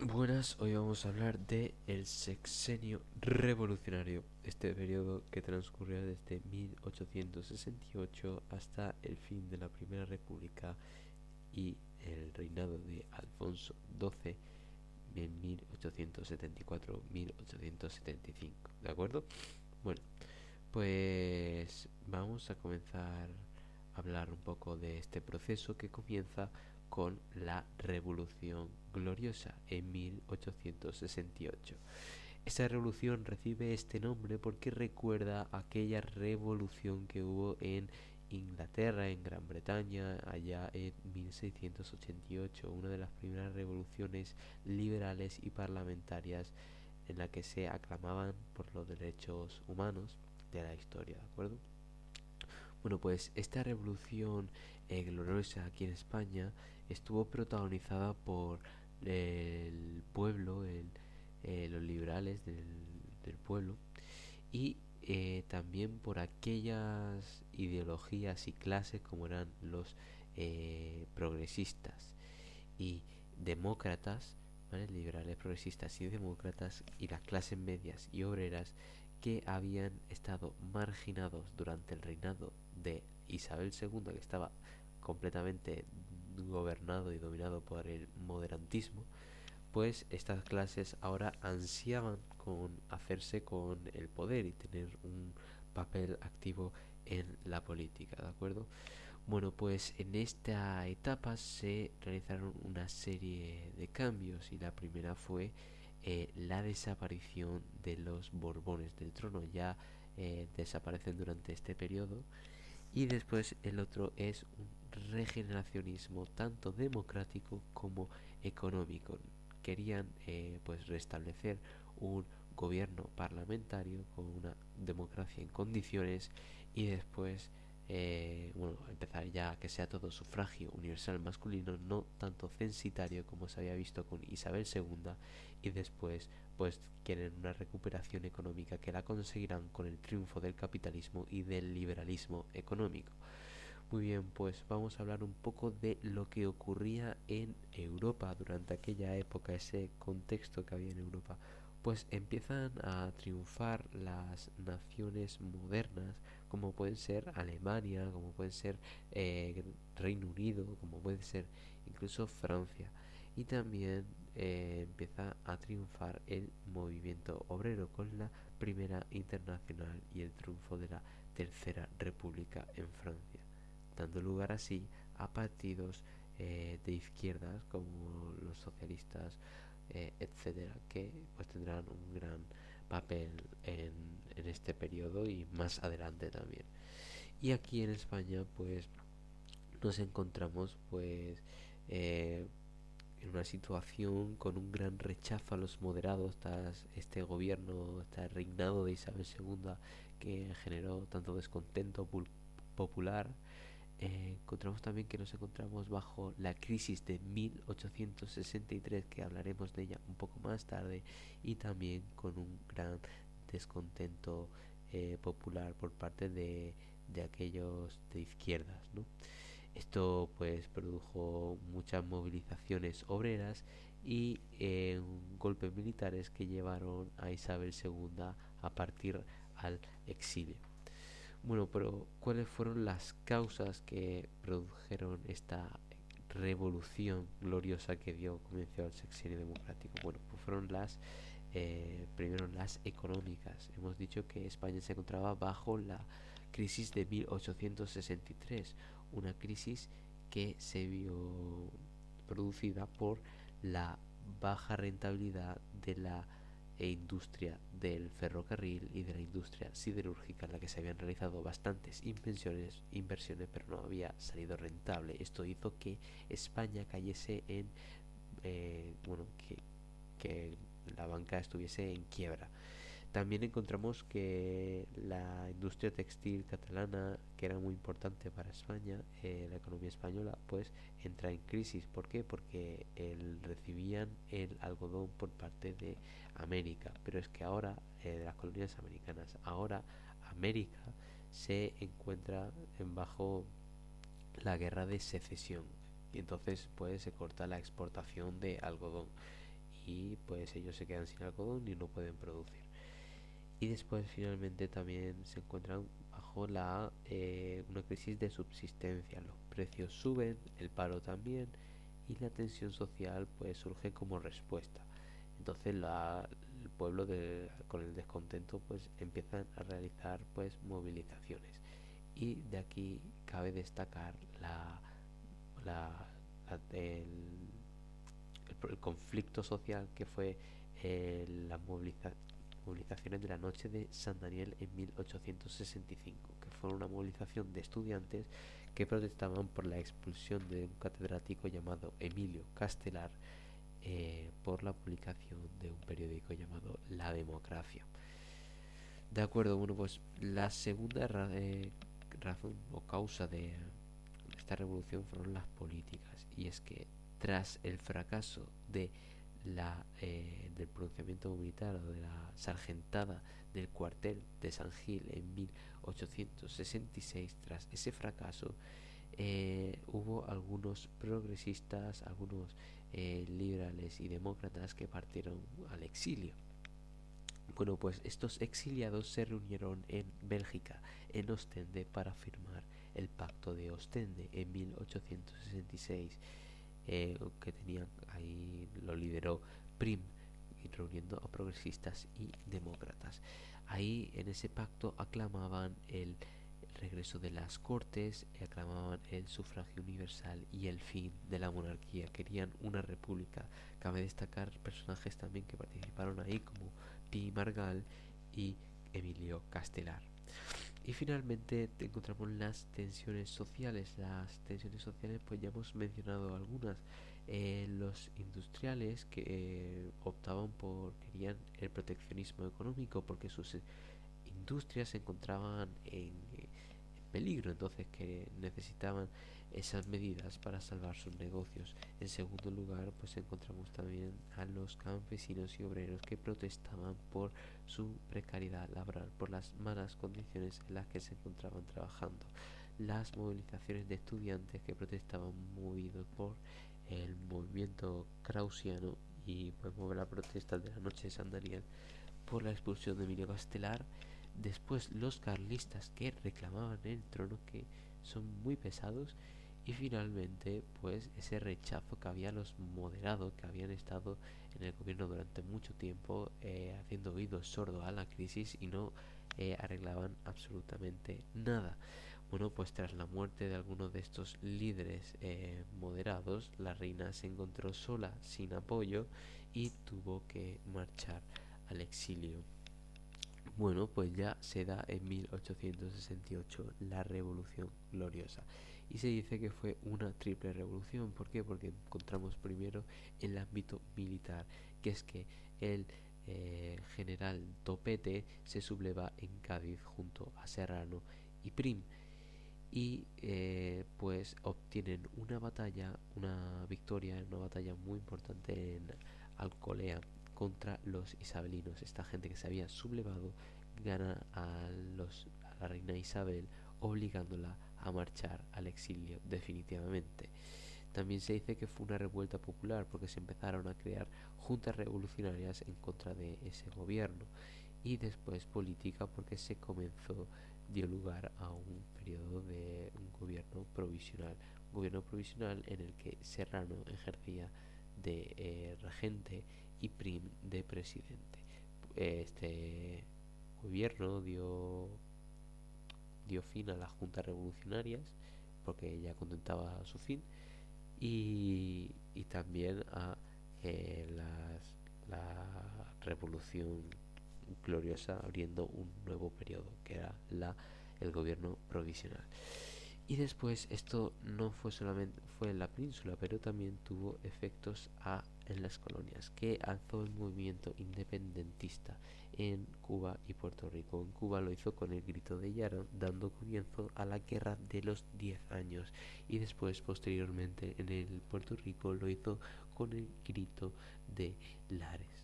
Buenas, hoy vamos a hablar de el sexenio revolucionario, este periodo que transcurrió desde 1868 hasta el fin de la Primera República y el reinado de Alfonso XII en 1874-1875, ¿de acuerdo? Bueno, pues vamos a comenzar a hablar un poco de este proceso que comienza con la Revolución Gloriosa en 1868. Esta revolución recibe este nombre porque recuerda aquella revolución que hubo en Inglaterra, en Gran Bretaña, allá en 1688, una de las primeras revoluciones liberales y parlamentarias en la que se aclamaban por los derechos humanos de la historia, ¿de acuerdo? Bueno, pues esta revolución eh, gloriosa aquí en España estuvo protagonizada por el pueblo, eh, los liberales del, pueblo y eh, también por aquellas ideologías y clases como eran los progresistas y demócratas, liberales, progresistas y demócratas y las clases medias y obreras que habían estado marginados durante el reinado de Isabel II, que estaba completamente gobernado y dominado por el moderantismo, pues estas clases ahora ansiaban con hacerse con el poder y tener un papel activo en la política, ¿de acuerdo? Bueno, pues en esta etapa se realizaron una serie de cambios y la primera fue eh, la desaparición de los Borbones del trono. Ya eh, desaparecen durante este periodo. Y después el otro es un regeneracionismo tanto democrático como económico. Querían eh, pues restablecer un gobierno parlamentario con una democracia en condiciones y después eh, bueno, empezar ya que sea todo sufragio universal masculino, no tanto censitario como se había visto con Isabel II, y después pues quieren una recuperación económica que la conseguirán con el triunfo del capitalismo y del liberalismo económico. Muy bien, pues vamos a hablar un poco de lo que ocurría en Europa durante aquella época, ese contexto que había en Europa. Pues empiezan a triunfar las naciones modernas como pueden ser Alemania, como pueden ser eh, Reino Unido, como puede ser incluso Francia. Y también eh, empieza a triunfar el movimiento obrero con la Primera Internacional y el triunfo de la Tercera República en Francia, dando lugar así a partidos eh, de izquierdas como los socialistas, etcétera, que pues tendrán un gran papel en, este periodo y más adelante también. Y aquí en España pues nos encontramos pues eh, en una situación con un gran rechazo a los moderados tras este gobierno, este reinado de Isabel II que generó tanto descontento popular eh, encontramos también que nos encontramos bajo la crisis de 1863, que hablaremos de ella un poco más tarde, y también con un gran descontento eh, popular por parte de, de, aquellos de izquierdas. ¿no? Esto pues produjo muchas movilizaciones obreras y eh, golpes militares que llevaron a Isabel II a partir al exilio. Bueno, pero ¿cuáles fueron las causas que produjeron esta revolución gloriosa que dio comienzo al sexenio democrático? Bueno, pues fueron las, eh, primero las económicas. Hemos dicho que España se encontraba bajo la crisis de 1863, una crisis que se vio producida por la baja rentabilidad de la industria del ferrocarril y de la industria siderúrgica en la que se habían realizado bastantes inversiones, inversiones pero no había salido rentable. Esto hizo que España cayese en, eh, bueno, que la banca estuviese en quiebra. También encontramos que la industria textil catalana, que era muy importante para España, eh, la economía española, pues entra en crisis. ¿Por qué? Porque el, recibían el algodón por parte de América. Pero es que ahora, eh, de las colonias americanas, ahora América se encuentra en bajo la guerra de secesión. Y entonces pues se corta la exportación de algodón y pues ellos se quedan sin algodón y no pueden producir. Y después finalmente también se encuentran bajo la eh, una crisis de subsistencia. Los precios suben, el paro también y la tensión social pues surge como respuesta. Entonces la, el pueblo con el descontento pues empiezan a realizar pues movilizaciones y de aquí cabe destacar la, el, conflicto social que fue eh, las movilizaciones de la noche de San Daniel en 1865, que fue una movilización de estudiantes que protestaban por la expulsión de un catedrático llamado Emilio Castelar eh, por la publicación de un periódico llamado La Democracia. De acuerdo, bueno, pues la segunda eh, razón o causa de esta revolución fueron las políticas y es que tras el fracaso de la eh, del pronunciamiento militar o de la sargentada del cuartel de San Gil en 1866 tras ese fracaso eh, hubo algunos progresistas algunos eh, liberales y demócratas que partieron al exilio. Bueno, pues estos exiliados se reunieron en Bélgica, en Ostende, para firmar el Pacto de Ostende en 1866, eh, que tenían ahí lo lideró Prim, reuniendo a progresistas y demócratas. Ahí en ese pacto aclamaban el regreso de las cortes, aclamaban el sufragio universal y el fin de la monarquía. Querían una república. Cabe destacar personajes también que participaron ahí como Pi Margal y Emilio Castelar. Y finalmente encontramos las tensiones sociales. Las tensiones sociales, pues ya hemos mencionado algunas. Eh, los industriales que eh, optaban por, querían el proteccionismo económico porque sus eh, industrias se encontraban en, en peligro, entonces que necesitaban esas medidas para salvar sus negocios. En segundo lugar, pues encontramos también a los campesinos y obreros que protestaban por su precariedad laboral, por las malas condiciones en las que se encontraban trabajando. Las movilizaciones de estudiantes que protestaban movidos por el movimiento krausiano y pues la protesta de la noche de San Daniel por la expulsión de Emilio Castelar. Después los carlistas que reclamaban el trono que son muy pesados y finalmente pues ese rechazo que había los moderados que habían estado en el gobierno durante mucho tiempo eh, haciendo oídos sordos a la crisis y no eh, arreglaban absolutamente nada. Bueno pues tras la muerte de algunos de estos líderes eh, moderados la reina se encontró sola sin apoyo y tuvo que marchar al exilio bueno pues ya se da en 1868 la revolución gloriosa y se dice que fue una triple revolución. ¿Por qué? Porque encontramos primero el ámbito militar, que es que el eh, general Topete se subleva en Cádiz junto a Serrano y Prim y eh, pues obtienen una batalla, una victoria, una batalla muy importante en Alcolea contra los isabelinos. Esta gente que se había sublevado gana a, los, a la reina Isabel obligándola a marchar al exilio definitivamente. También se dice que fue una revuelta popular porque se empezaron a crear juntas revolucionarias en contra de ese gobierno y después política porque se comenzó dio lugar a un periodo de un gobierno provisional, un gobierno provisional en el que Serrano ejercía de eh, regente y Prim de presidente. Este gobierno dio dio fin a las juntas revolucionarias porque ya contentaba su fin y, y también a eh, la revolución gloriosa abriendo un nuevo periodo que era la el gobierno provisional y después esto no fue solamente fue en la península pero también tuvo efectos a en las colonias que alzó el movimiento independentista en Cuba y Puerto Rico. En Cuba lo hizo con el grito de Yara, dando comienzo a la guerra de los 10 años. Y después, posteriormente, en el Puerto Rico lo hizo con el grito de Lares.